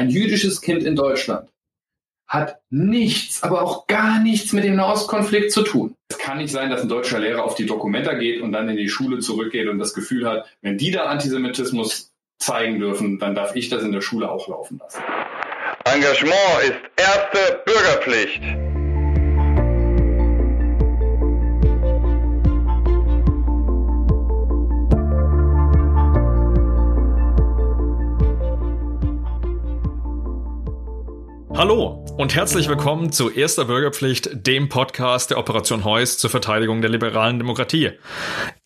ein jüdisches Kind in Deutschland hat nichts, aber auch gar nichts mit dem Nahostkonflikt zu tun. Es kann nicht sein, dass ein deutscher Lehrer auf die Dokumenta geht und dann in die Schule zurückgeht und das Gefühl hat, wenn die da Antisemitismus zeigen dürfen, dann darf ich das in der Schule auch laufen lassen. Engagement ist erste Bürgerpflicht. Hallo und herzlich willkommen zu Erster Bürgerpflicht, dem Podcast der Operation Heuss zur Verteidigung der liberalen Demokratie.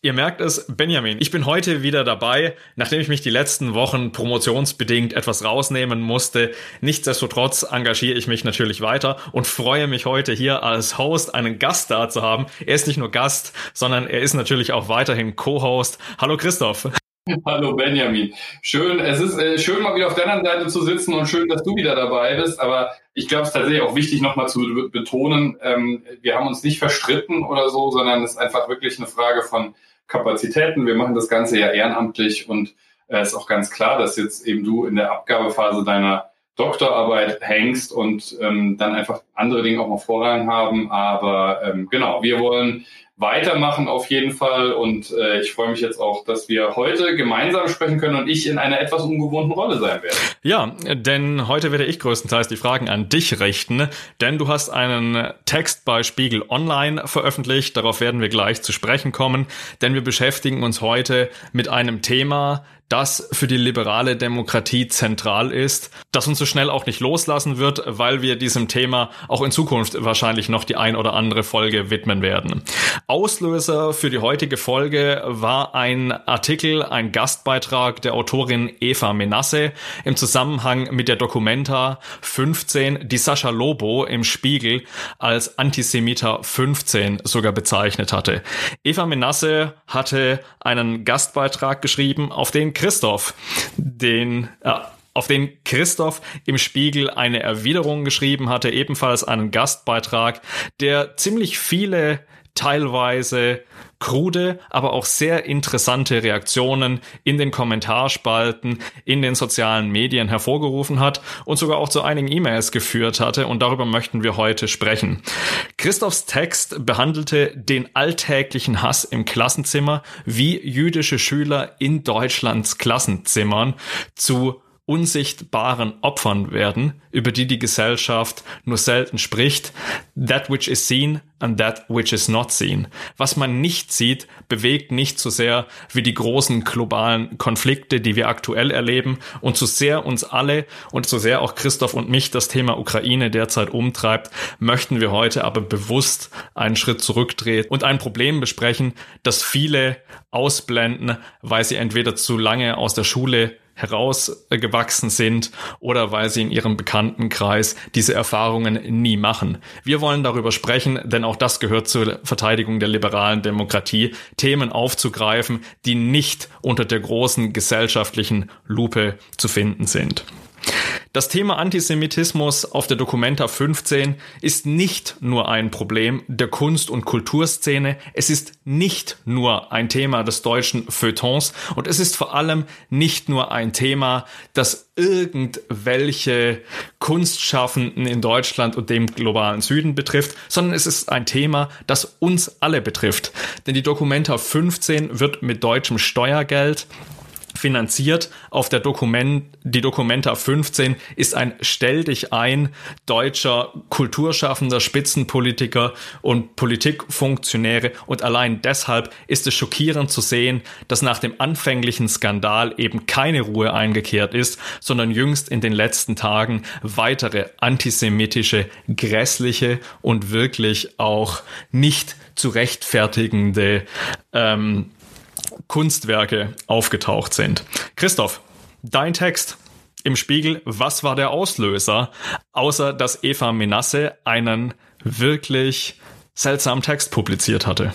Ihr merkt es, Benjamin, ich bin heute wieder dabei, nachdem ich mich die letzten Wochen promotionsbedingt etwas rausnehmen musste. Nichtsdestotrotz engagiere ich mich natürlich weiter und freue mich heute hier als Host einen Gast da zu haben. Er ist nicht nur Gast, sondern er ist natürlich auch weiterhin Co-Host. Hallo Christoph. Hallo Benjamin. Schön, es ist äh, schön mal wieder auf der anderen Seite zu sitzen und schön, dass du wieder dabei bist. Aber ich glaube, es ist tatsächlich auch wichtig, nochmal zu betonen, ähm, wir haben uns nicht verstritten oder so, sondern es ist einfach wirklich eine Frage von Kapazitäten. Wir machen das Ganze ja ehrenamtlich und es äh, ist auch ganz klar, dass jetzt eben du in der Abgabephase deiner Doktorarbeit hängst und ähm, dann einfach andere Dinge auch mal Vorrang haben. Aber ähm, genau, wir wollen weitermachen auf jeden Fall. Und äh, ich freue mich jetzt auch, dass wir heute gemeinsam sprechen können und ich in einer etwas ungewohnten Rolle sein werde. Ja, denn heute werde ich größtenteils die Fragen an dich richten, denn du hast einen Text bei Spiegel Online veröffentlicht. Darauf werden wir gleich zu sprechen kommen, denn wir beschäftigen uns heute mit einem Thema, das für die liberale Demokratie zentral ist, das uns so schnell auch nicht loslassen wird, weil wir diesem Thema auch in Zukunft wahrscheinlich noch die ein oder andere Folge widmen werden. Auslöser für die heutige Folge war ein Artikel, ein Gastbeitrag der Autorin Eva Menasse im Zusammenhang mit der Documenta 15, die Sascha Lobo im Spiegel als Antisemiter 15 sogar bezeichnet hatte. Eva Menasse hatte einen Gastbeitrag geschrieben, auf den Christoph, den, äh, auf den Christoph im Spiegel eine Erwiderung geschrieben hatte, ebenfalls einen Gastbeitrag, der ziemlich viele teilweise krude, aber auch sehr interessante Reaktionen in den Kommentarspalten, in den sozialen Medien hervorgerufen hat und sogar auch zu einigen E-Mails geführt hatte und darüber möchten wir heute sprechen. Christophs Text behandelte den alltäglichen Hass im Klassenzimmer, wie jüdische Schüler in Deutschlands Klassenzimmern zu unsichtbaren Opfern werden, über die die Gesellschaft nur selten spricht. That which is seen and that which is not seen. Was man nicht sieht, bewegt nicht so sehr wie die großen globalen Konflikte, die wir aktuell erleben und so sehr uns alle und so sehr auch Christoph und mich das Thema Ukraine derzeit umtreibt, möchten wir heute aber bewusst einen Schritt zurückdrehen und ein Problem besprechen, das viele ausblenden, weil sie entweder zu lange aus der Schule herausgewachsen sind oder weil sie in ihrem Bekanntenkreis diese Erfahrungen nie machen. Wir wollen darüber sprechen, denn auch das gehört zur Verteidigung der liberalen Demokratie, Themen aufzugreifen, die nicht unter der großen gesellschaftlichen Lupe zu finden sind. Das Thema Antisemitismus auf der Documenta 15 ist nicht nur ein Problem der Kunst- und Kulturszene, es ist nicht nur ein Thema des deutschen Feuilletons und es ist vor allem nicht nur ein Thema, das irgendwelche Kunstschaffenden in Deutschland und dem globalen Süden betrifft, sondern es ist ein Thema, das uns alle betrifft. Denn die Documenta 15 wird mit deutschem Steuergeld finanziert auf der Dokument, die Documenta 15 ist ein Stell dich ein deutscher Kulturschaffender, Spitzenpolitiker und Politikfunktionäre. Und allein deshalb ist es schockierend zu sehen, dass nach dem anfänglichen Skandal eben keine Ruhe eingekehrt ist, sondern jüngst in den letzten Tagen weitere antisemitische, grässliche und wirklich auch nicht zu rechtfertigende ähm, Kunstwerke aufgetaucht sind. Christoph, dein Text im Spiegel, was war der Auslöser, außer dass Eva Menasse einen wirklich seltsamen Text publiziert hatte?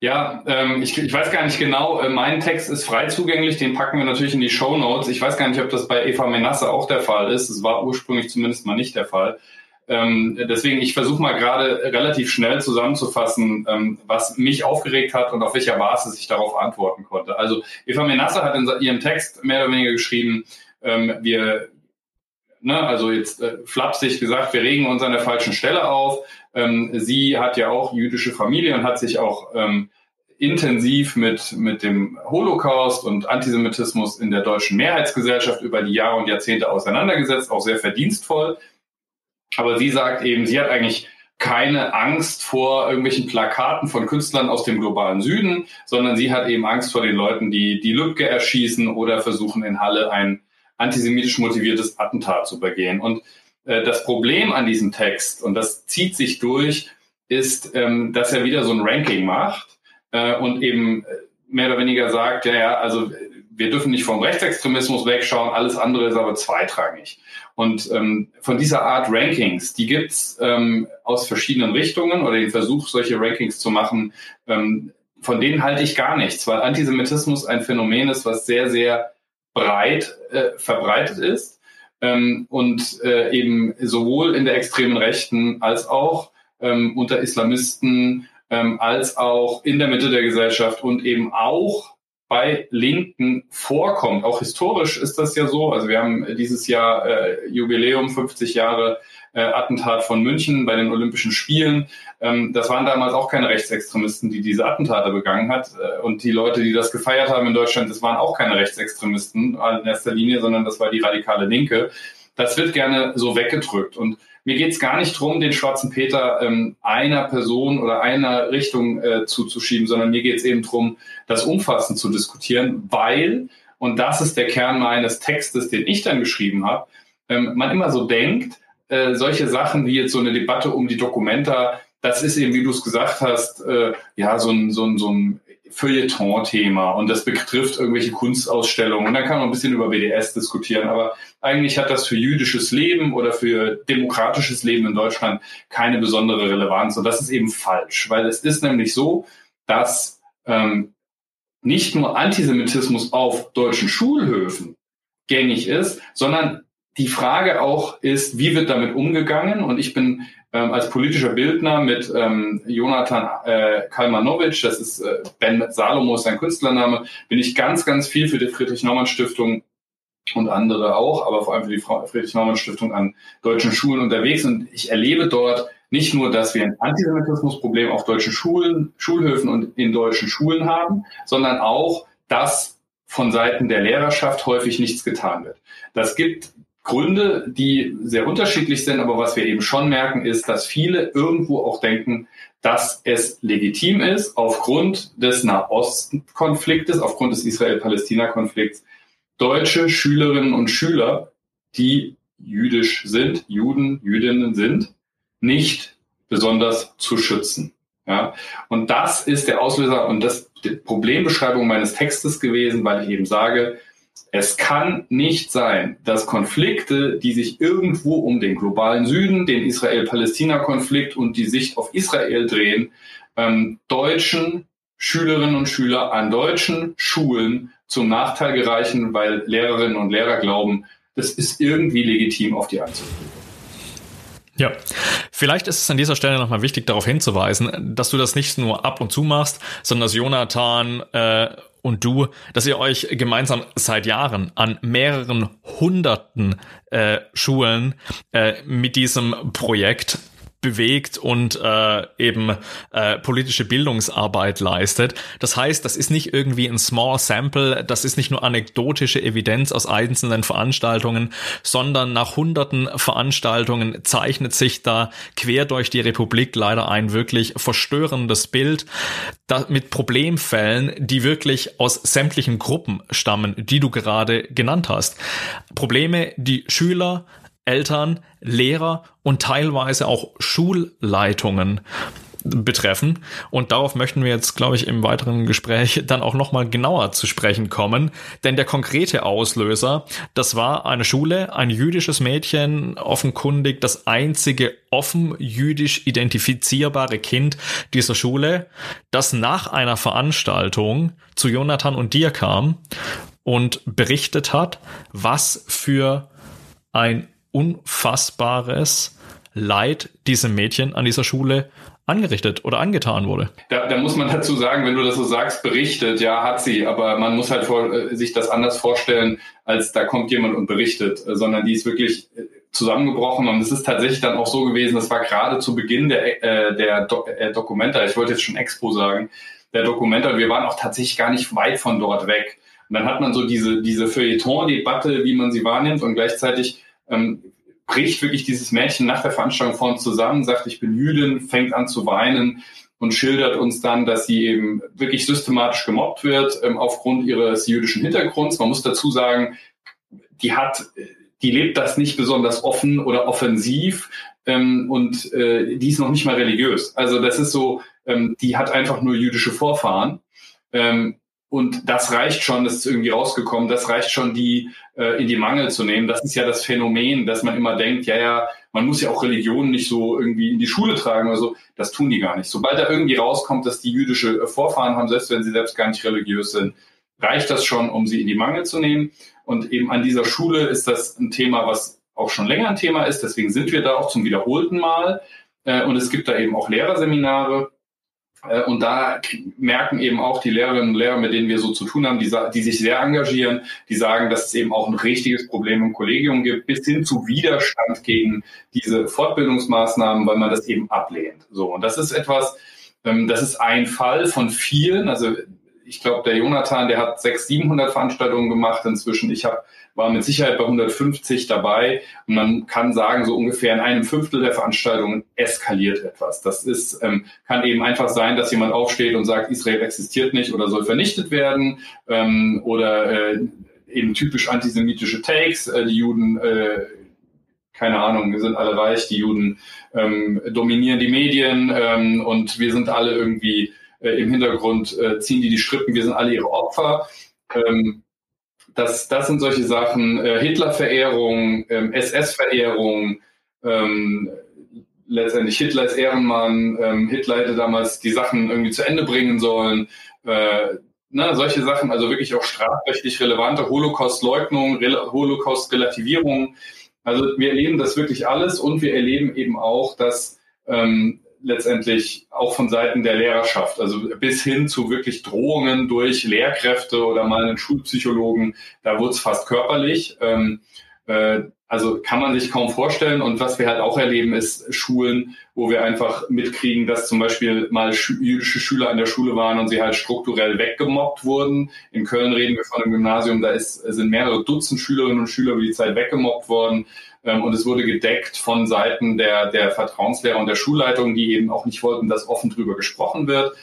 Ja, ähm, ich, ich weiß gar nicht genau. Äh, mein Text ist frei zugänglich, den packen wir natürlich in die Show Notes. Ich weiß gar nicht, ob das bei Eva Menasse auch der Fall ist. Es war ursprünglich zumindest mal nicht der Fall. Ähm, deswegen, ich versuche mal gerade relativ schnell zusammenzufassen, ähm, was mich aufgeregt hat und auf welcher Basis ich darauf antworten konnte. Also Eva Menasse hat in ihrem Text mehr oder weniger geschrieben, ähm, wir ne, also jetzt äh, flapsig gesagt, wir regen uns an der falschen Stelle auf. Ähm, sie hat ja auch jüdische Familie und hat sich auch ähm, intensiv mit, mit dem Holocaust und Antisemitismus in der deutschen Mehrheitsgesellschaft über die Jahre und Jahrzehnte auseinandergesetzt, auch sehr verdienstvoll. Aber sie sagt eben, sie hat eigentlich keine Angst vor irgendwelchen Plakaten von Künstlern aus dem globalen Süden, sondern sie hat eben Angst vor den Leuten, die die Lübcke erschießen oder versuchen in Halle ein antisemitisch motiviertes Attentat zu begehen. Und äh, das Problem an diesem Text, und das zieht sich durch, ist, ähm, dass er wieder so ein Ranking macht äh, und eben äh, mehr oder weniger sagt, ja, ja, also wir dürfen nicht vom Rechtsextremismus wegschauen, alles andere ist aber zweitrangig. Und ähm, von dieser Art Rankings, die gibt's ähm, aus verschiedenen Richtungen oder den Versuch, solche Rankings zu machen, ähm, von denen halte ich gar nichts, weil Antisemitismus ein Phänomen ist, was sehr, sehr breit äh, verbreitet ist ähm, und äh, eben sowohl in der extremen Rechten als auch ähm, unter Islamisten ähm, als auch in der Mitte der Gesellschaft und eben auch bei Linken vorkommt. Auch historisch ist das ja so. Also wir haben dieses Jahr äh, Jubiläum 50 Jahre äh, Attentat von München bei den Olympischen Spielen. Ähm, das waren damals auch keine Rechtsextremisten, die diese Attentate begangen hat. Äh, und die Leute, die das gefeiert haben in Deutschland, das waren auch keine Rechtsextremisten in erster Linie, sondern das war die radikale Linke. Das wird gerne so weggedrückt. Und mir geht es gar nicht darum, den schwarzen Peter ähm, einer Person oder einer Richtung äh, zuzuschieben, sondern mir geht es eben darum, das umfassend zu diskutieren, weil, und das ist der Kern meines Textes, den ich dann geschrieben habe, ähm, man immer so denkt, äh, solche Sachen wie jetzt so eine Debatte um die Dokumenta, das ist eben, wie du es gesagt hast, äh, ja, so ein, so ein, so ein Feuilleton-Thema und das betrifft irgendwelche Kunstausstellungen. Und dann kann man ein bisschen über BDS diskutieren, aber eigentlich hat das für jüdisches Leben oder für demokratisches Leben in Deutschland keine besondere Relevanz. Und das ist eben falsch, weil es ist nämlich so, dass ähm, nicht nur Antisemitismus auf deutschen Schulhöfen gängig ist, sondern die Frage auch ist, wie wird damit umgegangen? Und ich bin ähm, als politischer Bildner mit ähm, Jonathan äh, Kalmanowitsch, das ist äh, Ben Salomo, sein Künstlername, bin ich ganz, ganz viel für die Friedrich-Naumann-Stiftung und andere auch, aber vor allem für die Friedrich-Naumann-Stiftung an deutschen Schulen unterwegs. Und ich erlebe dort nicht nur, dass wir ein Antisemitismusproblem auf deutschen Schulen, Schulhöfen und in deutschen Schulen haben, sondern auch, dass von Seiten der Lehrerschaft häufig nichts getan wird. Das gibt Gründe, die sehr unterschiedlich sind, aber was wir eben schon merken, ist, dass viele irgendwo auch denken, dass es legitim ist, aufgrund des Nahostkonfliktes, aufgrund des Israel-Palästina-Konflikts, deutsche Schülerinnen und Schüler, die jüdisch sind, Juden, Jüdinnen sind, nicht besonders zu schützen. Ja, und das ist der Auslöser und das die Problembeschreibung meines Textes gewesen, weil ich eben sage, es kann nicht sein, dass Konflikte, die sich irgendwo um den globalen Süden, den Israel-Palästina-Konflikt und die Sicht auf Israel drehen, ähm, deutschen Schülerinnen und Schüler an deutschen Schulen zum Nachteil gereichen, weil Lehrerinnen und Lehrer glauben, das ist irgendwie legitim, auf die einzugehen. Ja, vielleicht ist es an dieser Stelle nochmal wichtig, darauf hinzuweisen, dass du das nicht nur ab und zu machst, sondern dass Jonathan äh, und du, dass ihr euch gemeinsam seit Jahren an mehreren hunderten äh, Schulen äh, mit diesem Projekt bewegt und äh, eben äh, politische Bildungsarbeit leistet. Das heißt, das ist nicht irgendwie ein Small Sample, das ist nicht nur anekdotische Evidenz aus einzelnen Veranstaltungen, sondern nach hunderten Veranstaltungen zeichnet sich da quer durch die Republik leider ein wirklich verstörendes Bild da, mit Problemfällen, die wirklich aus sämtlichen Gruppen stammen, die du gerade genannt hast. Probleme, die Schüler, Eltern, Lehrer und teilweise auch Schulleitungen betreffen. Und darauf möchten wir jetzt, glaube ich, im weiteren Gespräch dann auch nochmal genauer zu sprechen kommen. Denn der konkrete Auslöser, das war eine Schule, ein jüdisches Mädchen, offenkundig das einzige offen jüdisch identifizierbare Kind dieser Schule, das nach einer Veranstaltung zu Jonathan und dir kam und berichtet hat, was für ein unfassbares Leid diesem Mädchen an dieser Schule angerichtet oder angetan wurde. Da, da, muss man dazu sagen, wenn du das so sagst, berichtet, ja, hat sie, aber man muss halt vor, äh, sich das anders vorstellen, als da kommt jemand und berichtet, sondern die ist wirklich zusammengebrochen. Und es ist tatsächlich dann auch so gewesen, das war gerade zu Beginn der, äh, der Do äh, Dokumenta, ich wollte jetzt schon Expo sagen, der Dokumenta, wir waren auch tatsächlich gar nicht weit von dort weg. Und dann hat man so diese, diese Feuilleton-Debatte, wie man sie wahrnimmt. Und gleichzeitig ähm, bricht wirklich dieses Mädchen nach der Veranstaltung vor uns zusammen, sagt, ich bin Jüdin, fängt an zu weinen und schildert uns dann, dass sie eben wirklich systematisch gemobbt wird ähm, aufgrund ihres jüdischen Hintergrunds. Man muss dazu sagen, die hat, die lebt das nicht besonders offen oder offensiv ähm, und äh, die ist noch nicht mal religiös. Also das ist so, ähm, die hat einfach nur jüdische Vorfahren. Ähm, und das reicht schon, das ist irgendwie rausgekommen, das reicht schon, die äh, in die Mangel zu nehmen. Das ist ja das Phänomen, dass man immer denkt, ja, ja, man muss ja auch Religionen nicht so irgendwie in die Schule tragen oder so. Das tun die gar nicht. Sobald da irgendwie rauskommt, dass die jüdische Vorfahren haben, selbst wenn sie selbst gar nicht religiös sind, reicht das schon, um sie in die Mangel zu nehmen. Und eben an dieser Schule ist das ein Thema, was auch schon länger ein Thema ist. Deswegen sind wir da auch zum wiederholten Mal. Äh, und es gibt da eben auch Lehrerseminare. Äh, und da merken eben auch die Lehrerinnen und Lehrer, mit denen wir so zu tun haben, die, die, sich sehr engagieren, die sagen, dass es eben auch ein richtiges Problem im Kollegium gibt, bis hin zu Widerstand gegen diese Fortbildungsmaßnahmen, weil man das eben ablehnt. So, und das ist etwas, ähm, das ist ein Fall von vielen. Also ich glaube, der Jonathan, der hat 600, 700 Veranstaltungen gemacht inzwischen. Ich habe war mit Sicherheit bei 150 dabei und man kann sagen, so ungefähr in einem Fünftel der Veranstaltungen eskaliert etwas. Das ist, ähm, kann eben einfach sein, dass jemand aufsteht und sagt, Israel existiert nicht oder soll vernichtet werden ähm, oder äh, eben typisch antisemitische Takes, äh, die Juden äh, keine Ahnung, wir sind alle reich, die Juden ähm, dominieren die Medien ähm, und wir sind alle irgendwie im Hintergrund, äh, ziehen die die Strippen, wir sind alle ihre Opfer. Ähm, das, das sind solche Sachen, äh, Hitler-Verehrung, ähm, SS-Verehrung, ähm, letztendlich Hitler ist Ehrenmann, ähm, Hitler hätte damals die Sachen irgendwie zu Ende bringen sollen, äh, ne, solche Sachen, also wirklich auch strafrechtlich relevante Holocaust-Leugnung, Re Holocaust-Relativierung. Also wir erleben das wirklich alles und wir erleben eben auch, dass ähm, letztendlich auch von Seiten der Lehrerschaft, also bis hin zu wirklich Drohungen durch Lehrkräfte oder mal einen Schulpsychologen, da wurde es fast körperlich. Ähm, äh, also kann man sich kaum vorstellen. Und was wir halt auch erleben, ist Schulen, wo wir einfach mitkriegen, dass zum Beispiel mal jüdische Schüler an der Schule waren und sie halt strukturell weggemobbt wurden. In Köln reden wir von einem Gymnasium, da ist, sind mehrere Dutzend Schülerinnen und Schüler über die Zeit weggemobbt worden. Ähm, und es wurde gedeckt von Seiten der, der Vertrauenslehrer und der Schulleitung, die eben auch nicht wollten, dass offen drüber gesprochen wird.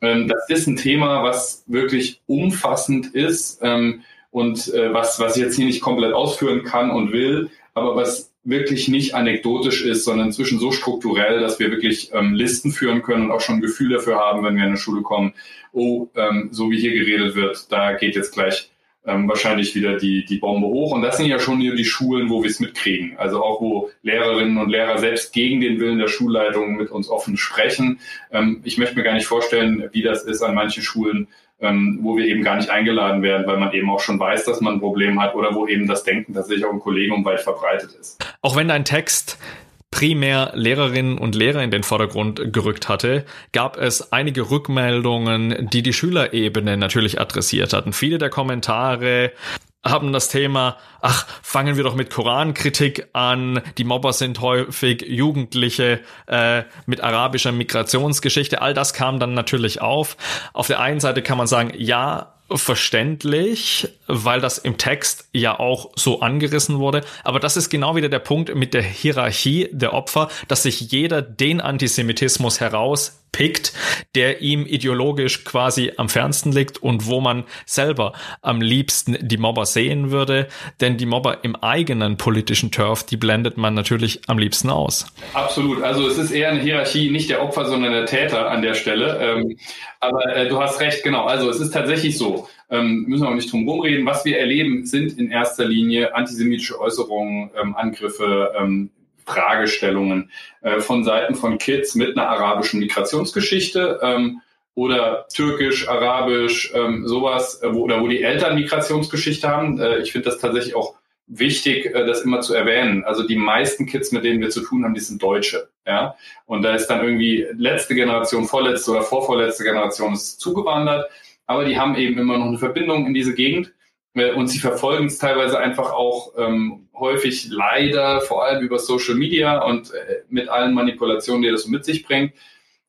Ähm, das ist ein Thema, was wirklich umfassend ist ähm, und äh, was, was ich jetzt hier nicht komplett ausführen kann und will, aber was wirklich nicht anekdotisch ist, sondern inzwischen so strukturell, dass wir wirklich ähm, Listen führen können und auch schon ein Gefühl dafür haben, wenn wir in eine Schule kommen, oh, ähm, so wie hier geredet wird, da geht jetzt gleich ähm, wahrscheinlich wieder die, die Bombe hoch. Und das sind ja schon die Schulen, wo wir es mitkriegen. Also auch, wo Lehrerinnen und Lehrer selbst gegen den Willen der Schulleitung mit uns offen sprechen. Ähm, ich möchte mir gar nicht vorstellen, wie das ist an manchen Schulen, ähm, wo wir eben gar nicht eingeladen werden, weil man eben auch schon weiß, dass man ein Problem hat oder wo eben das Denken tatsächlich auch im Kollegium weit verbreitet ist. Auch wenn dein Text primär Lehrerinnen und Lehrer in den Vordergrund gerückt hatte, gab es einige Rückmeldungen, die die Schülerebene natürlich adressiert hatten. Viele der Kommentare haben das Thema, ach, fangen wir doch mit Korankritik an, die Mobber sind häufig Jugendliche äh, mit arabischer Migrationsgeschichte, all das kam dann natürlich auf. Auf der einen Seite kann man sagen, ja, verständlich, weil das im Text ja auch so angerissen wurde. Aber das ist genau wieder der Punkt mit der Hierarchie der Opfer, dass sich jeder den Antisemitismus herauspickt, der ihm ideologisch quasi am fernsten liegt und wo man selber am liebsten die Mobber sehen würde. Denn die Mobber im eigenen politischen Turf, die blendet man natürlich am liebsten aus. Absolut. Also es ist eher eine Hierarchie nicht der Opfer, sondern der Täter an der Stelle. Ähm, aber äh, du hast recht, genau. Also es ist tatsächlich so. Ähm, müssen wir auch nicht drum rumreden. Was wir erleben, sind in erster Linie antisemitische Äußerungen, ähm, Angriffe, ähm, Fragestellungen äh, von Seiten von Kids mit einer arabischen Migrationsgeschichte ähm, oder türkisch, arabisch, ähm, sowas, äh, wo, oder wo die Eltern Migrationsgeschichte haben. Äh, ich finde das tatsächlich auch wichtig, äh, das immer zu erwähnen. Also die meisten Kids, mit denen wir zu tun haben, die sind Deutsche. Ja? Und da ist dann irgendwie letzte Generation, vorletzte oder vorvorletzte Generation ist zugewandert, aber die haben eben immer noch eine Verbindung in diese Gegend. Und sie verfolgen es teilweise einfach auch ähm, häufig leider, vor allem über Social Media und äh, mit allen Manipulationen, die das mit sich bringt.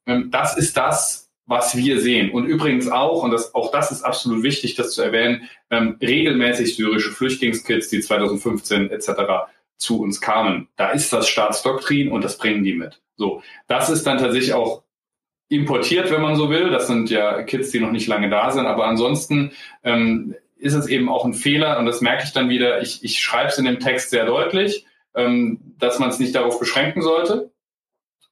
Ähm, das ist das, was wir sehen. Und übrigens auch, und das, auch das ist absolut wichtig, das zu erwähnen, ähm, regelmäßig syrische Flüchtlingskids, die 2015 etc. zu uns kamen. Da ist das Staatsdoktrin und das bringen die mit. So, das ist dann tatsächlich auch importiert, wenn man so will. Das sind ja Kids, die noch nicht lange da sind. Aber ansonsten ähm, ist es eben auch ein Fehler und das merke ich dann wieder. Ich, ich schreibe es in dem Text sehr deutlich, ähm, dass man es nicht darauf beschränken sollte.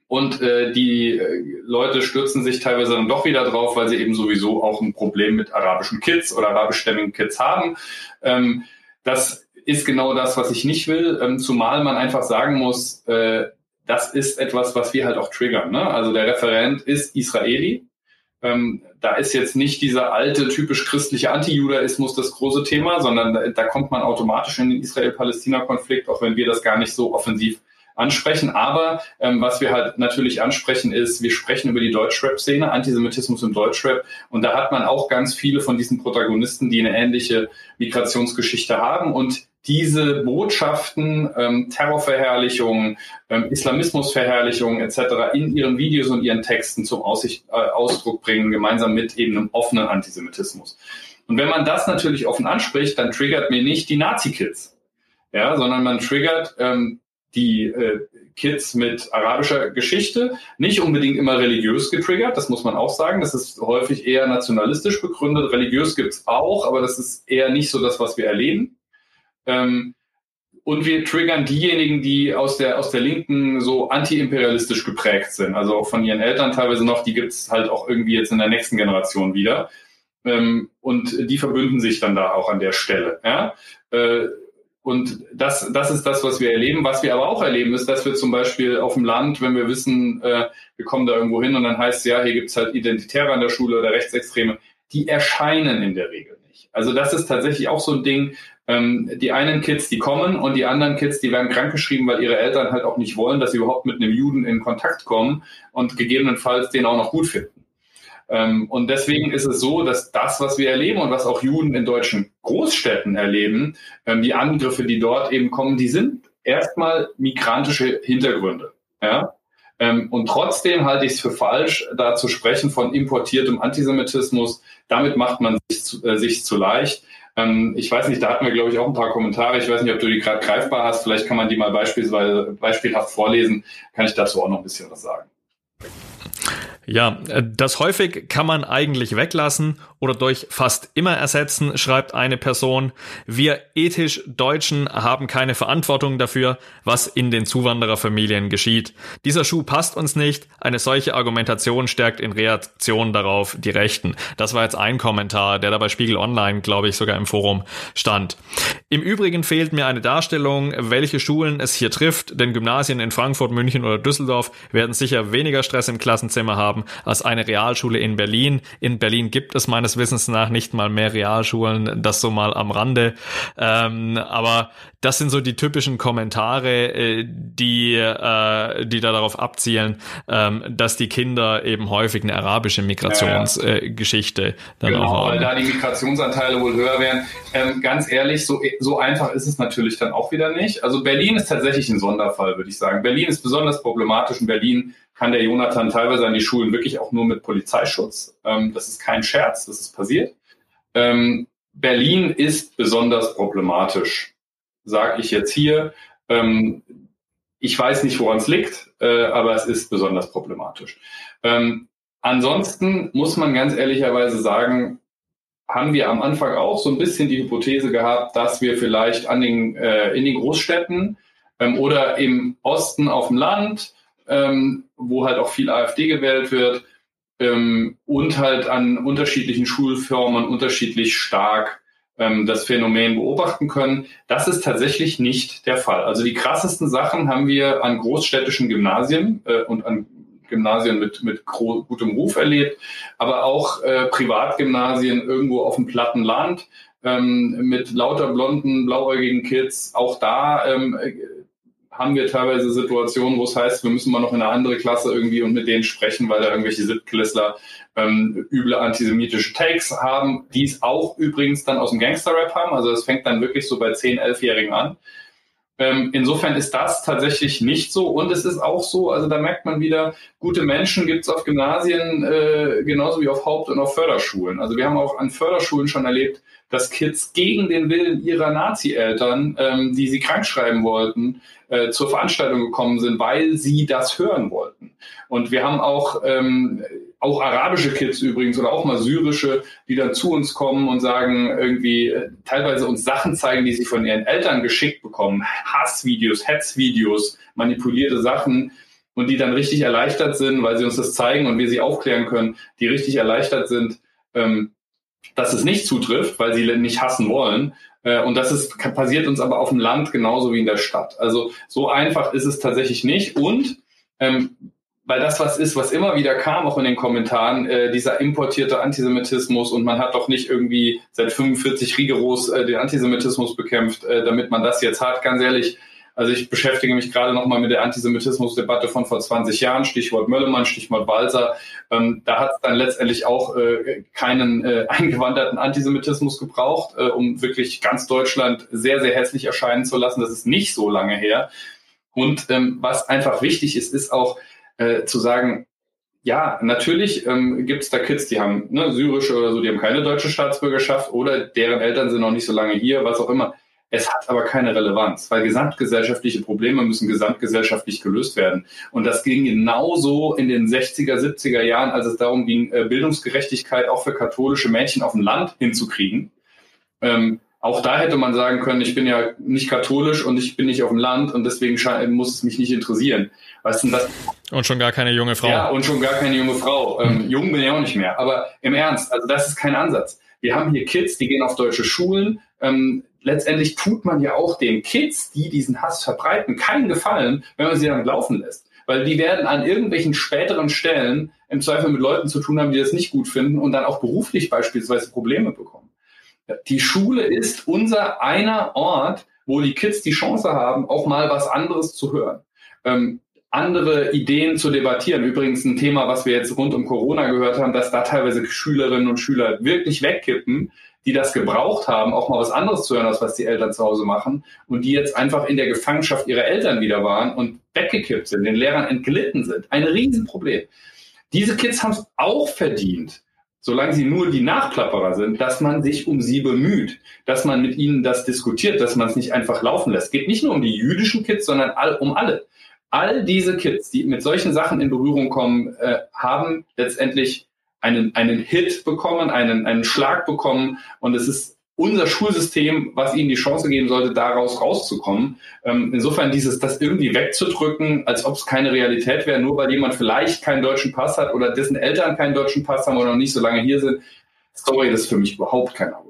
Und äh, die äh, Leute stürzen sich teilweise dann doch wieder drauf, weil sie eben sowieso auch ein Problem mit arabischen Kids oder arabischstämmigen Kids haben. Ähm, das ist genau das, was ich nicht will, ähm, zumal man einfach sagen muss, äh, das ist etwas, was wir halt auch triggern. Ne? Also der Referent ist Israeli. Ähm, da ist jetzt nicht dieser alte, typisch christliche Antijudaismus das große Thema, sondern da, da kommt man automatisch in den Israel-Palästina-Konflikt, auch wenn wir das gar nicht so offensiv ansprechen. Aber ähm, was wir halt natürlich ansprechen ist, wir sprechen über die Deutschrap-Szene, Antisemitismus im Deutschrap. Und da hat man auch ganz viele von diesen Protagonisten, die eine ähnliche Migrationsgeschichte haben. Und diese Botschaften, ähm, Terrorverherrlichung, ähm, Islamismusverherrlichung etc. in ihren Videos und ihren Texten zum Aussicht, äh, Ausdruck bringen, gemeinsam mit eben einem offenen Antisemitismus. Und wenn man das natürlich offen anspricht, dann triggert mir nicht die Nazi-Kids, ja, sondern man triggert ähm, die äh, Kids mit arabischer Geschichte, nicht unbedingt immer religiös getriggert, das muss man auch sagen. Das ist häufig eher nationalistisch begründet. Religiös gibt's auch, aber das ist eher nicht so das, was wir erleben. Ähm, und wir triggern diejenigen, die aus der, aus der Linken so antiimperialistisch geprägt sind. Also auch von ihren Eltern teilweise noch, die gibt's halt auch irgendwie jetzt in der nächsten Generation wieder. Ähm, und die verbünden sich dann da auch an der Stelle. Ja? Äh, und das, das ist das, was wir erleben. Was wir aber auch erleben, ist, dass wir zum Beispiel auf dem Land, wenn wir wissen, äh, wir kommen da irgendwo hin und dann heißt es ja, hier gibt's halt Identitäre an der Schule oder Rechtsextreme, die erscheinen in der Regel nicht. Also das ist tatsächlich auch so ein Ding. Ähm, die einen Kids, die kommen und die anderen Kids, die werden krankgeschrieben, weil ihre Eltern halt auch nicht wollen, dass sie überhaupt mit einem Juden in Kontakt kommen und gegebenenfalls den auch noch gut finden. Ähm, und deswegen ist es so, dass das, was wir erleben und was auch Juden in deutschen Großstädten erleben, ähm, die Angriffe, die dort eben kommen, die sind erstmal migrantische Hintergründe. Ja? Ähm, und trotzdem halte ich es für falsch, da zu sprechen von importiertem Antisemitismus. Damit macht man sich zu, äh, sich zu leicht. ich weiß nicht, da hatten wir, glaube ich, auch ein paar Kommentare. Ich weiß nicht, ob du die gerade greifbar hast. Vielleicht kann man die mal beispielsweise beispielhaft vorlesen. Kann ich dazu auch noch ein bisschen was sagen. Ja, äh, das häufig kann man eigentlich weglassen oder durch fast immer ersetzen, schreibt eine Person. Wir ethisch Deutschen haben keine Verantwortung dafür, was in den Zuwandererfamilien geschieht. Dieser Schuh passt uns nicht. Eine solche Argumentation stärkt in Reaktion darauf die Rechten. Das war jetzt ein Kommentar, der da bei Spiegel Online, glaube ich, sogar im Forum stand. Im Übrigen fehlt mir eine Darstellung, welche Schulen es hier trifft, denn Gymnasien in Frankfurt, München oder Düsseldorf werden sicher weniger Stress im Klassenzimmer haben als eine Realschule in Berlin. In Berlin gibt es meines Wissens nach nicht mal mehr Realschulen, das so mal am Rande. Ähm, aber das sind so die typischen Kommentare, äh, die, äh, die da darauf abzielen, ähm, dass die Kinder eben häufig eine arabische Migrationsgeschichte ja, ja. äh, dann genau, auch haben. weil da die Migrationsanteile wohl höher wären. Ähm, ganz ehrlich, so, so einfach ist es natürlich dann auch wieder nicht. Also Berlin ist tatsächlich ein Sonderfall, würde ich sagen. Berlin ist besonders problematisch. In Berlin kann der Jonathan teilweise an die Schulen wirklich auch nur mit Polizeischutz. Ähm, das ist kein Scherz, das ist passiert. Ähm, Berlin ist besonders problematisch, sage ich jetzt hier. Ähm, ich weiß nicht, woran es liegt, äh, aber es ist besonders problematisch. Ähm, ansonsten muss man ganz ehrlicherweise sagen, haben wir am Anfang auch so ein bisschen die Hypothese gehabt, dass wir vielleicht an den, äh, in den Großstädten ähm, oder im Osten auf dem Land ähm, wo halt auch viel AfD gewählt wird ähm, und halt an unterschiedlichen Schulformen unterschiedlich stark ähm, das Phänomen beobachten können. Das ist tatsächlich nicht der Fall. Also die krassesten Sachen haben wir an großstädtischen Gymnasien äh, und an Gymnasien mit, mit gutem Ruf erlebt, aber auch äh, Privatgymnasien irgendwo auf dem platten Land ähm, mit lauter blonden, blauäugigen Kids. Auch da ähm, haben wir teilweise Situationen, wo es heißt, wir müssen mal noch in eine andere Klasse irgendwie und mit denen sprechen, weil da irgendwelche Siebtklässler ähm, üble antisemitische Takes haben, die es auch übrigens dann aus dem Gangster-Rap haben. Also das fängt dann wirklich so bei 10-, 11-Jährigen an. Ähm, insofern ist das tatsächlich nicht so. Und es ist auch so, also da merkt man wieder, gute Menschen gibt es auf Gymnasien äh, genauso wie auf Haupt- und auf Förderschulen. Also wir haben auch an Förderschulen schon erlebt, dass Kids gegen den Willen ihrer Nazi-Eltern, ähm, die sie krank schreiben wollten, äh, zur Veranstaltung gekommen sind, weil sie das hören wollten. Und wir haben auch ähm, auch arabische Kids übrigens oder auch mal syrische, die dann zu uns kommen und sagen, irgendwie äh, teilweise uns Sachen zeigen, die sie von ihren Eltern geschickt bekommen. Hassvideos, Hetzvideos, manipulierte Sachen und die dann richtig erleichtert sind, weil sie uns das zeigen und wir sie aufklären können, die richtig erleichtert sind, ähm, dass es nicht zutrifft, weil sie nicht hassen wollen. Äh, und das ist, passiert uns aber auf dem Land genauso wie in der Stadt. Also so einfach ist es tatsächlich nicht. Und ähm, weil das was ist, was immer wieder kam, auch in den Kommentaren, äh, dieser importierte Antisemitismus und man hat doch nicht irgendwie seit 45 rigoros äh, den Antisemitismus bekämpft, äh, damit man das jetzt hat. Ganz ehrlich, also ich beschäftige mich gerade nochmal mit der Antisemitismusdebatte von vor 20 Jahren, Stichwort Möllemann, Stichwort Walser. Ähm, da hat es dann letztendlich auch äh, keinen äh, eingewanderten Antisemitismus gebraucht, äh, um wirklich ganz Deutschland sehr, sehr hässlich erscheinen zu lassen. Das ist nicht so lange her. Und ähm, was einfach wichtig ist, ist auch, äh, zu sagen, ja, natürlich ähm, gibt es da Kids, die haben ne, syrische oder so, die haben keine deutsche Staatsbürgerschaft oder deren Eltern sind noch nicht so lange hier, was auch immer. Es hat aber keine Relevanz, weil gesamtgesellschaftliche Probleme müssen gesamtgesellschaftlich gelöst werden. Und das ging genauso in den 60er, 70er Jahren, als es darum ging, äh, Bildungsgerechtigkeit auch für katholische Mädchen auf dem Land hinzukriegen. Ähm, auch da hätte man sagen können, ich bin ja nicht katholisch und ich bin nicht auf dem Land und deswegen muss es mich nicht interessieren. Was denn das? Und schon gar keine junge Frau. Ja, und schon gar keine junge Frau. Ähm, mhm. jung bin ich auch nicht mehr. Aber im Ernst, also das ist kein Ansatz. Wir haben hier Kids, die gehen auf deutsche Schulen. Ähm, letztendlich tut man ja auch den Kids, die diesen Hass verbreiten, keinen Gefallen, wenn man sie dann laufen lässt. Weil die werden an irgendwelchen späteren Stellen im Zweifel mit Leuten zu tun haben, die das nicht gut finden und dann auch beruflich beispielsweise Probleme bekommen. Die Schule ist unser einer Ort, wo die Kids die Chance haben, auch mal was anderes zu hören. Ähm, andere Ideen zu debattieren. Übrigens ein Thema, was wir jetzt rund um Corona gehört haben, dass da teilweise Schülerinnen und Schüler wirklich wegkippen, die das gebraucht haben, auch mal was anderes zu hören, als was die Eltern zu Hause machen und die jetzt einfach in der Gefangenschaft ihrer Eltern wieder waren und weggekippt sind, den Lehrern entglitten sind. Ein Riesenproblem. Diese Kids haben es auch verdient, solange sie nur die Nachklapperer sind, dass man sich um sie bemüht, dass man mit ihnen das diskutiert, dass man es nicht einfach laufen lässt. Es geht nicht nur um die jüdischen Kids, sondern all, um alle. All diese Kids, die mit solchen Sachen in Berührung kommen, äh, haben letztendlich einen, einen Hit bekommen, einen, einen Schlag bekommen und es ist unser Schulsystem, was ihnen die Chance geben sollte, daraus rauszukommen. Ähm, insofern dieses, das irgendwie wegzudrücken, als ob es keine Realität wäre, nur weil jemand vielleicht keinen deutschen Pass hat oder dessen Eltern keinen deutschen Pass haben oder noch nicht so lange hier sind. Sorry, das ist für mich überhaupt kein Argument.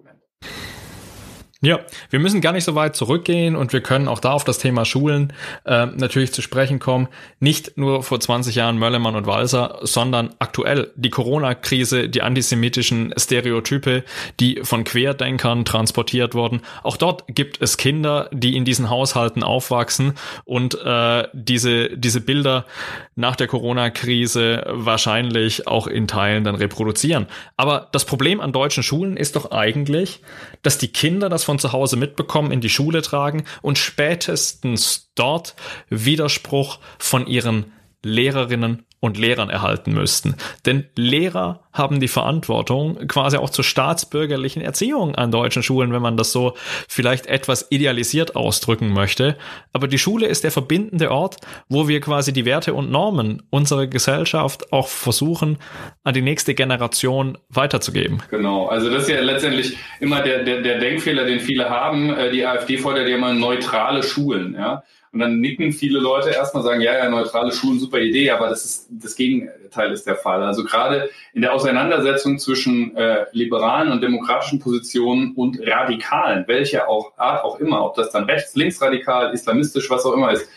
Ja, wir müssen gar nicht so weit zurückgehen und wir können auch da auf das Thema Schulen äh, natürlich zu sprechen kommen. Nicht nur vor 20 Jahren Möllermann und Walser, sondern aktuell die Corona-Krise, die antisemitischen Stereotype, die von Querdenkern transportiert wurden. Auch dort gibt es Kinder, die in diesen Haushalten aufwachsen und äh, diese, diese Bilder nach der Corona-Krise wahrscheinlich auch in Teilen dann reproduzieren. Aber das Problem an deutschen Schulen ist doch eigentlich, dass die Kinder das von zu Hause mitbekommen, in die Schule tragen und spätestens dort Widerspruch von ihren Lehrerinnen und Lehrern erhalten müssten. Denn Lehrer haben die Verantwortung quasi auch zur staatsbürgerlichen Erziehung an deutschen Schulen, wenn man das so vielleicht etwas idealisiert ausdrücken möchte. Aber die Schule ist der verbindende Ort, wo wir quasi die Werte und Normen unserer Gesellschaft auch versuchen, an die nächste Generation weiterzugeben. Genau, also das ist ja letztendlich immer der, der, der Denkfehler, den viele haben. Äh, die AfD fordert ja immer neutrale Schulen, ja. Und dann nicken viele Leute erstmal sagen, ja, ja, neutrale Schulen, super Idee, aber das ist das Gegenteil ist der Fall. Also gerade in der Auseinandersetzung zwischen äh, liberalen und demokratischen Positionen und Radikalen, welche auch Art auch immer, ob das dann rechts, linksradikal, islamistisch, was auch immer ist,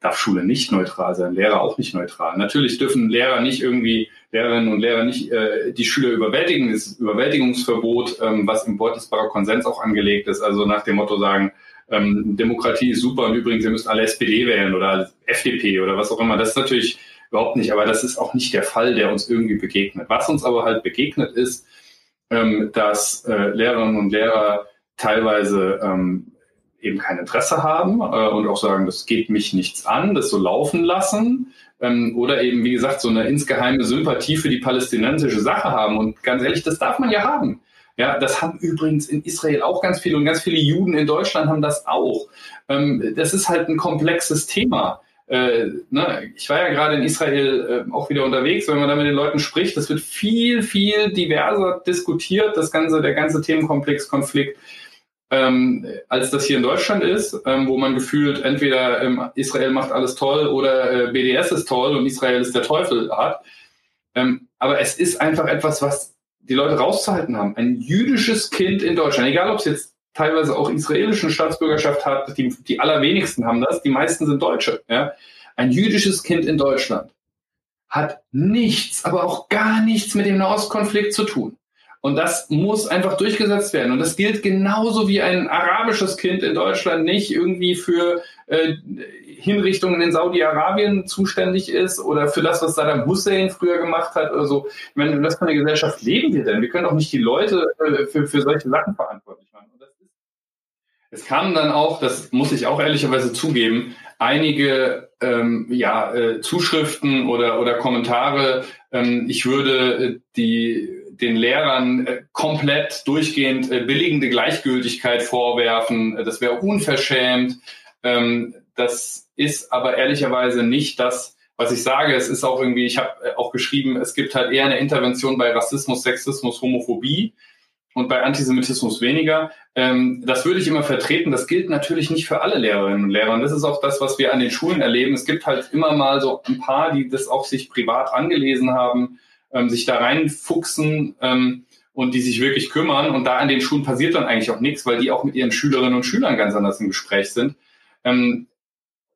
darf Schule nicht neutral sein, Lehrer auch nicht neutral. Natürlich dürfen Lehrer nicht irgendwie, Lehrerinnen und Lehrer nicht äh, die Schüler überwältigen, das Überwältigungsverbot, ähm, was im Bordesbarer Konsens auch angelegt ist, also nach dem Motto sagen, ähm, Demokratie ist super und übrigens, wir müssen alle SPD wählen oder FDP oder was auch immer. Das ist natürlich überhaupt nicht, aber das ist auch nicht der Fall, der uns irgendwie begegnet. Was uns aber halt begegnet ist, ähm, dass äh, Lehrerinnen und Lehrer teilweise ähm, eben kein Interesse haben äh, und auch sagen, das geht mich nichts an, das so laufen lassen. Ähm, oder eben, wie gesagt, so eine insgeheime Sympathie für die palästinensische Sache haben. Und ganz ehrlich, das darf man ja haben. Ja, das haben übrigens in Israel auch ganz viele und ganz viele Juden in Deutschland haben das auch. Ähm, das ist halt ein komplexes Thema. Äh, ne, ich war ja gerade in Israel äh, auch wieder unterwegs, wenn man da mit den Leuten spricht, das wird viel, viel diverser diskutiert, das ganze, der ganze Themenkomplex, Konflikt ähm, als das hier in Deutschland ist, ähm, wo man gefühlt entweder ähm, Israel macht alles toll oder äh, BDS ist toll und Israel ist der Teufel hat. Ähm, aber es ist einfach etwas, was die Leute rauszuhalten haben. Ein jüdisches Kind in Deutschland, egal ob es jetzt teilweise auch israelischen Staatsbürgerschaft hat, die, die allerwenigsten haben das, die meisten sind Deutsche. Ja? Ein jüdisches Kind in Deutschland hat nichts, aber auch gar nichts mit dem Nahostkonflikt zu tun. Und das muss einfach durchgesetzt werden. Und das gilt genauso wie ein arabisches Kind in Deutschland nicht irgendwie für äh, Hinrichtungen in Saudi-Arabien zuständig ist oder für das, was Saddam Hussein früher gemacht hat oder so. Ich meine, in was für eine Gesellschaft leben wir denn? Wir können auch nicht die Leute äh, für, für solche Sachen verantwortlich machen. es kamen dann auch, das muss ich auch ehrlicherweise zugeben, einige ähm, ja, äh, Zuschriften oder, oder Kommentare. Ähm, ich würde äh, die den Lehrern äh, komplett durchgehend billigende Gleichgültigkeit vorwerfen. Das wäre unverschämt. Ähm, das ist aber ehrlicherweise nicht das, was ich sage. Es ist auch irgendwie, ich habe auch geschrieben, es gibt halt eher eine Intervention bei Rassismus, Sexismus, Homophobie und bei Antisemitismus weniger. Ähm, das würde ich immer vertreten. Das gilt natürlich nicht für alle Lehrerinnen und Lehrer. Und das ist auch das, was wir an den Schulen erleben. Es gibt halt immer mal so ein paar, die das auch sich privat angelesen haben ähm, sich da reinfuchsen ähm, und die sich wirklich kümmern. Und da an den Schulen passiert dann eigentlich auch nichts, weil die auch mit ihren Schülerinnen und Schülern ganz anders im Gespräch sind.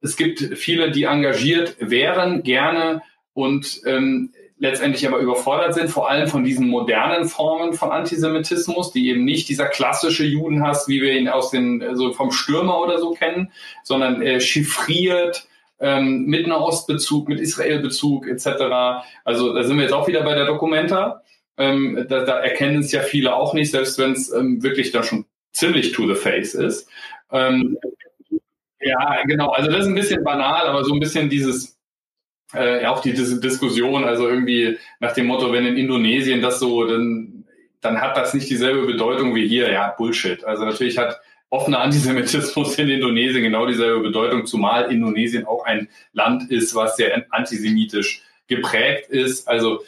Es gibt viele, die engagiert wären, gerne und ähm, letztendlich aber überfordert sind, vor allem von diesen modernen Formen von Antisemitismus, die eben nicht dieser klassische Judenhass, wie wir ihn aus den, so vom Stürmer oder so kennen, sondern äh, chiffriert, ähm, mit Nahostbezug, mit Israelbezug etc. Also da sind wir jetzt auch wieder bei der Documenta. Ähm, da, da erkennen es ja viele auch nicht, selbst wenn es ähm, wirklich da schon ziemlich to the face ist. Ähm, ja, genau. Also das ist ein bisschen banal, aber so ein bisschen dieses, äh, auch die diese Diskussion, also irgendwie nach dem Motto, wenn in Indonesien das so, dann, dann hat das nicht dieselbe Bedeutung wie hier. Ja, Bullshit. Also natürlich hat offener Antisemitismus in Indonesien genau dieselbe Bedeutung, zumal Indonesien auch ein Land ist, was sehr antisemitisch geprägt ist. Also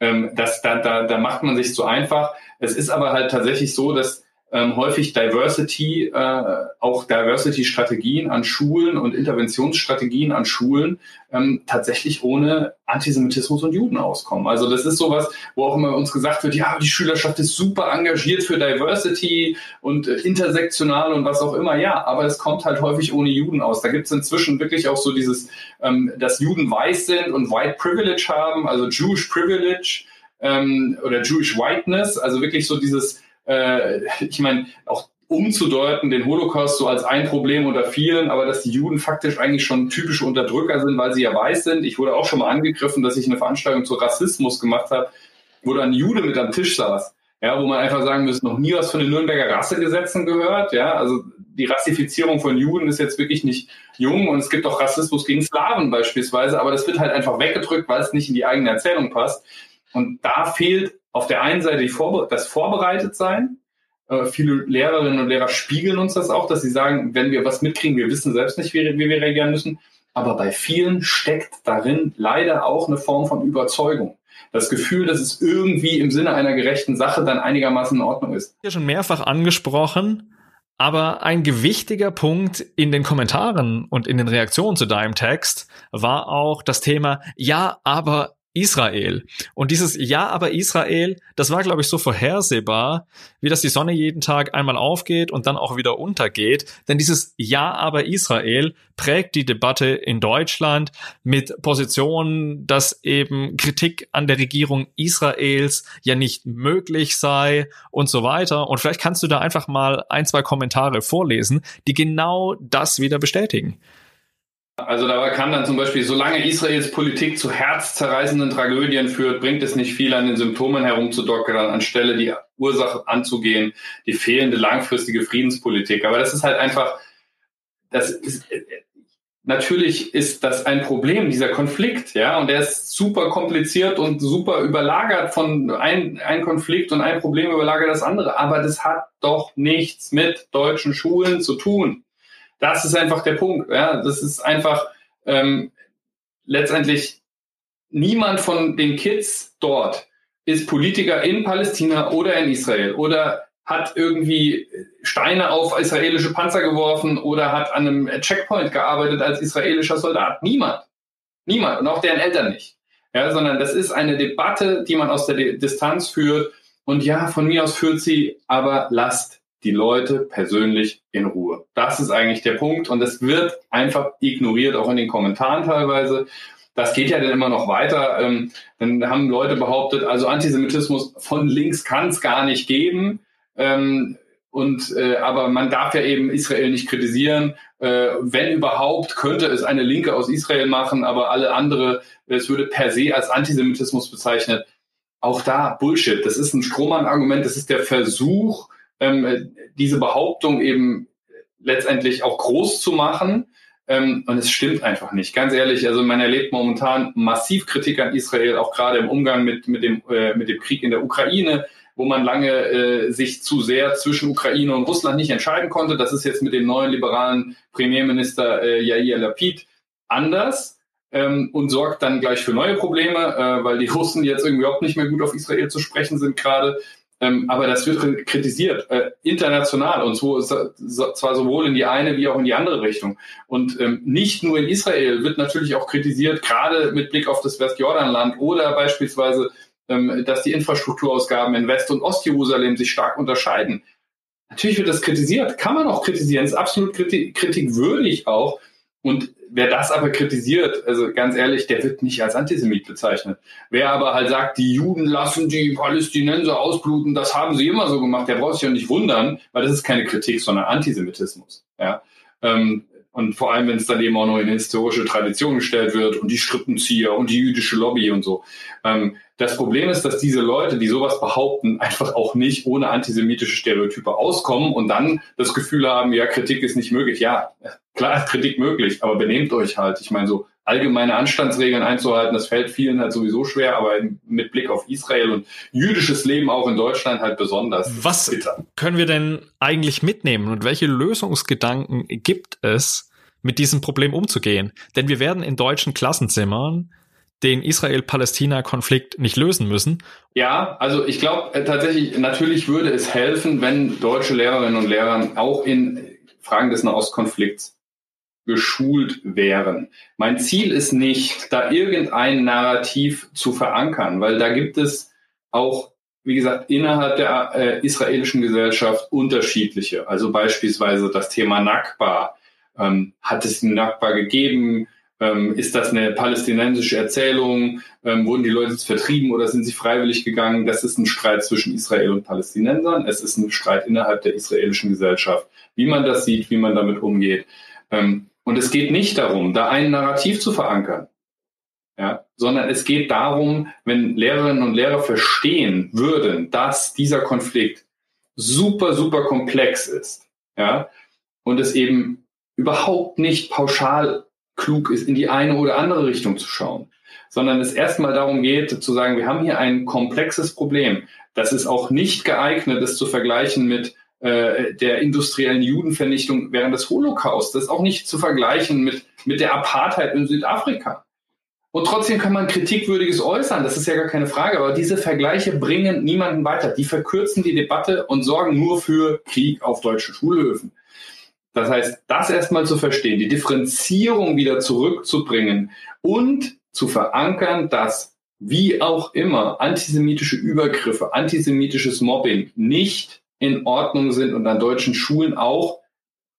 ähm, das, da, da, da macht man sich zu einfach. Es ist aber halt tatsächlich so, dass ähm, häufig Diversity, äh, auch Diversity-Strategien an Schulen und Interventionsstrategien an Schulen ähm, tatsächlich ohne Antisemitismus und Juden auskommen. Also das ist sowas, wo auch immer uns gesagt wird, ja, die Schülerschaft ist super engagiert für Diversity und äh, intersektional und was auch immer. Ja, aber es kommt halt häufig ohne Juden aus. Da gibt es inzwischen wirklich auch so dieses, ähm, dass Juden weiß sind und White Privilege haben, also Jewish Privilege ähm, oder Jewish Whiteness, also wirklich so dieses äh, ich meine, auch umzudeuten, den Holocaust so als ein Problem unter vielen, aber dass die Juden faktisch eigentlich schon typische Unterdrücker sind, weil sie ja weiß sind. Ich wurde auch schon mal angegriffen, dass ich eine Veranstaltung zu Rassismus gemacht habe, wo dann ein Jude mit am Tisch saß. Ja, wo man einfach sagen muss, noch nie was von den Nürnberger Rassegesetzen gehört. Ja, also die Rassifizierung von Juden ist jetzt wirklich nicht jung und es gibt auch Rassismus gegen Slawen beispielsweise, aber das wird halt einfach weggedrückt, weil es nicht in die eigene Erzählung passt. Und da fehlt auf der einen Seite Vorbe das Vorbereitetsein. Äh, viele Lehrerinnen und Lehrer spiegeln uns das auch, dass sie sagen, wenn wir was mitkriegen, wir wissen selbst nicht, wie, wie wir reagieren müssen. Aber bei vielen steckt darin leider auch eine Form von Überzeugung. Das Gefühl, dass es irgendwie im Sinne einer gerechten Sache dann einigermaßen in Ordnung ist. Ja, schon mehrfach angesprochen. Aber ein gewichtiger Punkt in den Kommentaren und in den Reaktionen zu deinem Text war auch das Thema, ja, aber Israel. Und dieses Ja, aber Israel, das war, glaube ich, so vorhersehbar, wie dass die Sonne jeden Tag einmal aufgeht und dann auch wieder untergeht. Denn dieses Ja, aber Israel prägt die Debatte in Deutschland mit Positionen, dass eben Kritik an der Regierung Israels ja nicht möglich sei und so weiter. Und vielleicht kannst du da einfach mal ein, zwei Kommentare vorlesen, die genau das wieder bestätigen. Also dabei kann dann zum Beispiel, solange Israels Politik zu herzzerreißenden Tragödien führt, bringt es nicht viel, an den Symptomen herumzudockern, anstelle die Ursache anzugehen, die fehlende langfristige Friedenspolitik. Aber das ist halt einfach, das ist, natürlich ist das ein Problem, dieser Konflikt, ja, und der ist super kompliziert und super überlagert von ein, ein Konflikt und ein Problem überlagert das andere. Aber das hat doch nichts mit deutschen Schulen zu tun. Das ist einfach der Punkt. Ja? Das ist einfach ähm, letztendlich niemand von den Kids dort ist Politiker in Palästina oder in Israel oder hat irgendwie Steine auf israelische Panzer geworfen oder hat an einem Checkpoint gearbeitet als israelischer Soldat. Niemand. Niemand. Und auch deren Eltern nicht. Ja, sondern das ist eine Debatte, die man aus der Distanz führt. Und ja, von mir aus führt sie, aber lasst die Leute persönlich in Ruhe. Das ist eigentlich der Punkt und es wird einfach ignoriert, auch in den Kommentaren teilweise. Das geht ja dann immer noch weiter. Ähm, dann haben Leute behauptet, also Antisemitismus von links kann es gar nicht geben. Ähm, und äh, aber man darf ja eben Israel nicht kritisieren. Äh, wenn überhaupt, könnte es eine Linke aus Israel machen, aber alle andere, es würde per se als Antisemitismus bezeichnet. Auch da Bullshit. Das ist ein Strohmann-Argument. Das ist der Versuch, ähm, diese Behauptung eben letztendlich auch groß zu machen. Ähm, und es stimmt einfach nicht. Ganz ehrlich, also man erlebt momentan massiv Kritik an Israel, auch gerade im Umgang mit, mit, dem, äh, mit dem Krieg in der Ukraine, wo man lange äh, sich zu sehr zwischen Ukraine und Russland nicht entscheiden konnte. Das ist jetzt mit dem neuen liberalen Premierminister äh, Yair Lapid anders ähm, und sorgt dann gleich für neue Probleme, äh, weil die Russen jetzt irgendwie überhaupt nicht mehr gut auf Israel zu sprechen sind gerade. Ähm, aber das wird kritisiert, äh, international und so, so, zwar sowohl in die eine wie auch in die andere Richtung. Und ähm, nicht nur in Israel wird natürlich auch kritisiert, gerade mit Blick auf das Westjordanland oder beispielsweise, ähm, dass die Infrastrukturausgaben in West- und Ostjerusalem sich stark unterscheiden. Natürlich wird das kritisiert, kann man auch kritisieren, ist absolut kritik kritikwürdig auch. Und wer das aber kritisiert, also ganz ehrlich, der wird nicht als Antisemit bezeichnet. Wer aber halt sagt, die Juden lassen die Palästinenser ausbluten, das haben sie immer so gemacht, der braucht sich ja nicht wundern, weil das ist keine Kritik, sondern Antisemitismus. Ja. Ähm, und vor allem, wenn es dann eben auch noch in historische Tradition gestellt wird und die Strippenzieher und die jüdische Lobby und so. Ähm, das Problem ist, dass diese Leute, die sowas behaupten, einfach auch nicht ohne antisemitische Stereotype auskommen und dann das Gefühl haben, ja, Kritik ist nicht möglich. Ja, klar ist Kritik möglich, aber benehmt euch halt. Ich meine, so allgemeine Anstandsregeln einzuhalten, das fällt vielen halt sowieso schwer, aber mit Blick auf Israel und jüdisches Leben auch in Deutschland halt besonders. Was bitter. können wir denn eigentlich mitnehmen und welche Lösungsgedanken gibt es, mit diesem Problem umzugehen. Denn wir werden in deutschen Klassenzimmern den Israel-Palästina-Konflikt nicht lösen müssen. Ja, also ich glaube äh, tatsächlich, natürlich würde es helfen, wenn deutsche Lehrerinnen und Lehrer auch in Fragen des Nahostkonflikts geschult wären. Mein Ziel ist nicht, da irgendein Narrativ zu verankern, weil da gibt es auch, wie gesagt, innerhalb der äh, israelischen Gesellschaft unterschiedliche. Also beispielsweise das Thema Nakba ähm, hat es einen Nakba gegeben? Ähm, ist das eine palästinensische Erzählung? Ähm, wurden die Leute vertrieben oder sind sie freiwillig gegangen? Das ist ein Streit zwischen Israel und Palästinensern. Es ist ein Streit innerhalb der israelischen Gesellschaft, wie man das sieht, wie man damit umgeht. Ähm, und es geht nicht darum, da ein Narrativ zu verankern, ja, sondern es geht darum, wenn Lehrerinnen und Lehrer verstehen würden, dass dieser Konflikt super, super komplex ist, ja, und es eben überhaupt nicht pauschal klug ist, in die eine oder andere Richtung zu schauen, sondern es erstmal darum geht, zu sagen, wir haben hier ein komplexes Problem. Das ist auch nicht geeignet, es zu vergleichen mit äh, der industriellen Judenvernichtung während des Holocaust. Das ist auch nicht zu vergleichen mit, mit der Apartheid in Südafrika. Und trotzdem kann man Kritikwürdiges äußern, das ist ja gar keine Frage, aber diese Vergleiche bringen niemanden weiter. Die verkürzen die Debatte und sorgen nur für Krieg auf deutschen Schulhöfen. Das heißt, das erstmal zu verstehen, die Differenzierung wieder zurückzubringen und zu verankern, dass wie auch immer antisemitische Übergriffe, antisemitisches Mobbing nicht in Ordnung sind und an deutschen Schulen auch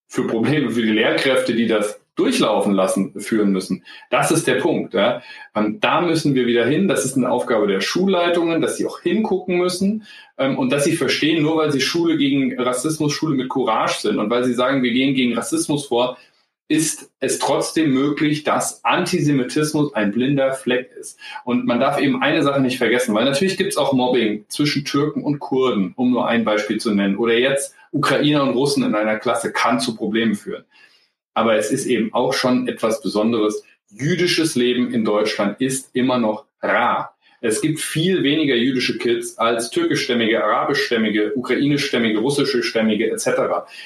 für Probleme für die Lehrkräfte, die das durchlaufen lassen, führen müssen. Das ist der Punkt. Ja. Ähm, da müssen wir wieder hin. Das ist eine Aufgabe der Schulleitungen, dass sie auch hingucken müssen ähm, und dass sie verstehen, nur weil sie Schule gegen Rassismus, Schule mit Courage sind und weil sie sagen, wir gehen gegen Rassismus vor, ist es trotzdem möglich, dass Antisemitismus ein blinder Fleck ist. Und man darf eben eine Sache nicht vergessen, weil natürlich gibt es auch Mobbing zwischen Türken und Kurden, um nur ein Beispiel zu nennen. Oder jetzt Ukrainer und Russen in einer Klasse kann zu Problemen führen. Aber es ist eben auch schon etwas Besonderes. Jüdisches Leben in Deutschland ist immer noch rar. Es gibt viel weniger jüdische Kids als türkischstämmige, arabischstämmige, ukrainischstämmige, russischstämmige etc.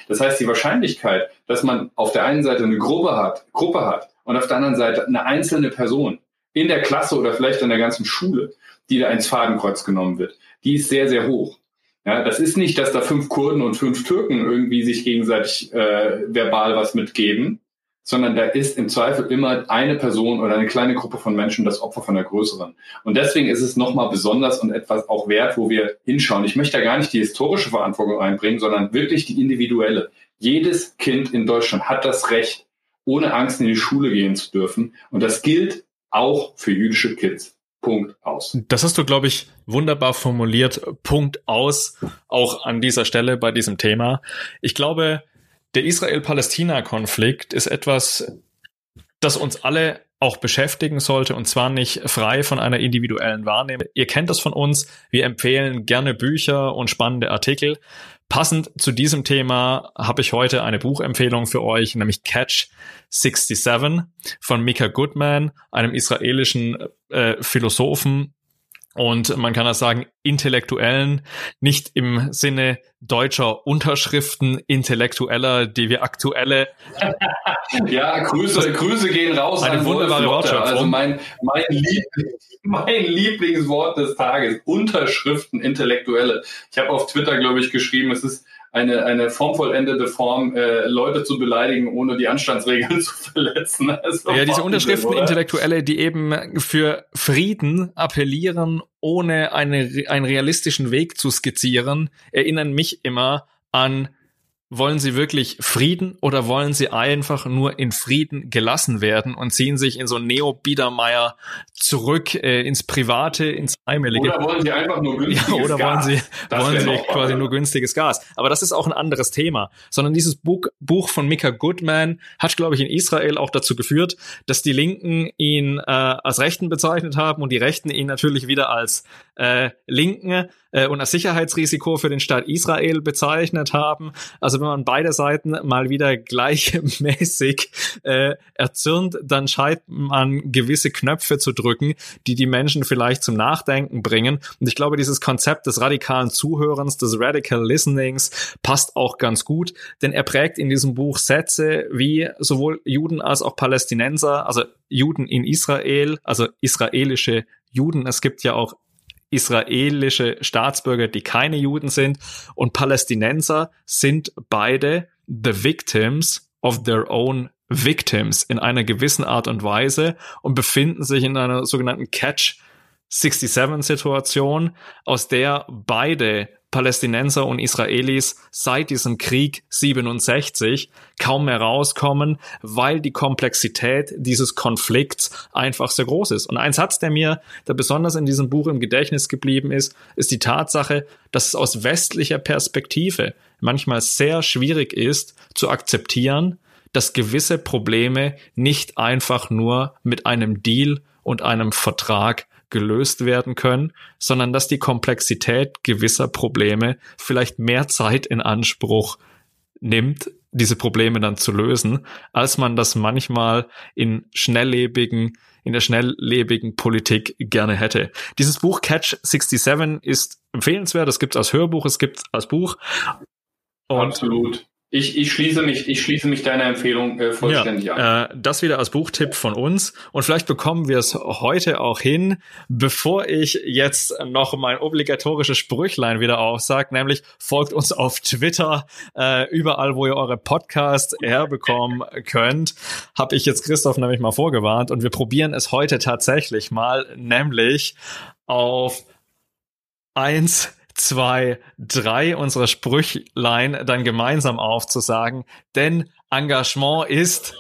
Das heißt, die Wahrscheinlichkeit, dass man auf der einen Seite eine Gruppe hat, Gruppe hat und auf der anderen Seite eine einzelne Person in der Klasse oder vielleicht in der ganzen Schule, die da ins Fadenkreuz genommen wird, die ist sehr, sehr hoch. Ja, das ist nicht, dass da fünf Kurden und fünf Türken irgendwie sich gegenseitig äh, verbal was mitgeben, sondern da ist im Zweifel immer eine Person oder eine kleine Gruppe von Menschen das Opfer von der größeren. Und deswegen ist es nochmal besonders und etwas auch wert, wo wir hinschauen. Ich möchte da gar nicht die historische Verantwortung reinbringen, sondern wirklich die individuelle. Jedes Kind in Deutschland hat das Recht, ohne Angst in die Schule gehen zu dürfen. Und das gilt auch für jüdische Kids. Punkt aus. Das hast du, glaube ich, wunderbar formuliert. Punkt aus. Auch an dieser Stelle bei diesem Thema. Ich glaube, der Israel-Palästina-Konflikt ist etwas, das uns alle auch beschäftigen sollte und zwar nicht frei von einer individuellen Wahrnehmung. Ihr kennt das von uns. Wir empfehlen gerne Bücher und spannende Artikel. Passend zu diesem Thema habe ich heute eine Buchempfehlung für euch, nämlich Catch 67 von Mika Goodman, einem israelischen äh, Philosophen, und man kann das sagen, Intellektuellen, nicht im Sinne deutscher Unterschriften, Intellektueller, die wir aktuelle. ja, Grüße, Grüße gehen raus. Eine wunderbare Wortschöpfung. Also mein, mein, Lieb, mein Lieblingswort des Tages, Unterschriften, Intellektuelle. Ich habe auf Twitter, glaube ich, geschrieben, es ist eine, eine formvollendete Form, äh, Leute zu beleidigen, ohne die Anstandsregeln zu verletzen. Ja, diese Unterschriften oder? Intellektuelle, die eben für Frieden appellieren, ohne eine, einen realistischen Weg zu skizzieren, erinnern mich immer an wollen sie wirklich Frieden oder wollen sie einfach nur in Frieden gelassen werden und ziehen sich in so Neo-Biedermeier zurück äh, ins Private, ins Heimelige? Oder wollen sie einfach nur günstiges ja, oder Gas? wollen sie, wollen sie quasi nur günstiges Gas? Aber das ist auch ein anderes Thema. Sondern dieses Buch, Buch von Mika Goodman hat, glaube ich, in Israel auch dazu geführt, dass die Linken ihn äh, als Rechten bezeichnet haben und die Rechten ihn natürlich wieder als äh, Linken äh, und als Sicherheitsrisiko für den Staat Israel bezeichnet haben. Also wenn man beide Seiten mal wieder gleichmäßig äh, erzürnt, dann scheint man gewisse Knöpfe zu drücken, die die Menschen vielleicht zum Nachdenken bringen. Und ich glaube, dieses Konzept des radikalen Zuhörens, des Radical Listenings passt auch ganz gut, denn er prägt in diesem Buch Sätze wie sowohl Juden als auch Palästinenser, also Juden in Israel, also israelische Juden. Es gibt ja auch israelische Staatsbürger, die keine Juden sind und Palästinenser sind beide the victims of their own victims in einer gewissen Art und Weise und befinden sich in einer sogenannten Catch 67 Situation, aus der beide Palästinenser und Israelis seit diesem Krieg 67 kaum mehr rauskommen, weil die Komplexität dieses Konflikts einfach sehr groß ist. Und ein Satz, der mir da besonders in diesem Buch im Gedächtnis geblieben ist, ist die Tatsache, dass es aus westlicher Perspektive manchmal sehr schwierig ist zu akzeptieren, dass gewisse Probleme nicht einfach nur mit einem Deal und einem Vertrag gelöst werden können, sondern dass die Komplexität gewisser Probleme vielleicht mehr Zeit in Anspruch nimmt, diese Probleme dann zu lösen, als man das manchmal in schnelllebigen, in der schnelllebigen Politik gerne hätte. Dieses Buch Catch 67 ist empfehlenswert. Es gibt es als Hörbuch, es gibt es als Buch. Und Absolut. Ich, ich, schließe mich, ich schließe mich deiner Empfehlung äh, vollständig ja, an. Äh, das wieder als Buchtipp von uns. Und vielleicht bekommen wir es heute auch hin, bevor ich jetzt noch mein obligatorisches Sprüchlein wieder aufsage, nämlich folgt uns auf Twitter, äh, überall, wo ihr eure Podcasts herbekommen könnt, habe ich jetzt Christoph nämlich mal vorgewarnt. Und wir probieren es heute tatsächlich mal, nämlich auf eins zwei, drei unserer Sprüchlein dann gemeinsam aufzusagen, denn Engagement ist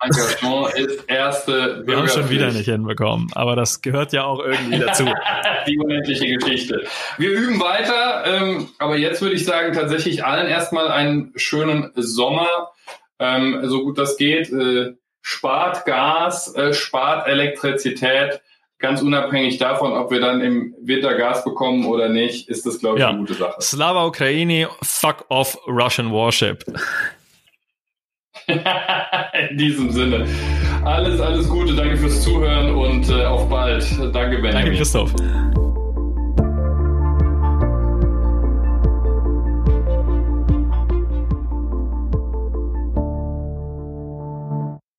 Engagement ist erste Wir haben schon wieder nicht hinbekommen, aber das gehört ja auch irgendwie dazu. Die unendliche Geschichte. Wir üben weiter, ähm, aber jetzt würde ich sagen, tatsächlich allen erstmal einen schönen Sommer, ähm, so gut das geht. Äh, spart Gas, äh, spart Elektrizität, ganz unabhängig davon, ob wir dann im Winter Gas bekommen oder nicht, ist das, glaube ich, ja. eine gute Sache. Slava Ukraini, fuck off Russian Warship. In diesem Sinne. Alles, alles Gute, danke fürs Zuhören und äh, auf bald. Danke, Benjamin. Danke, Christoph.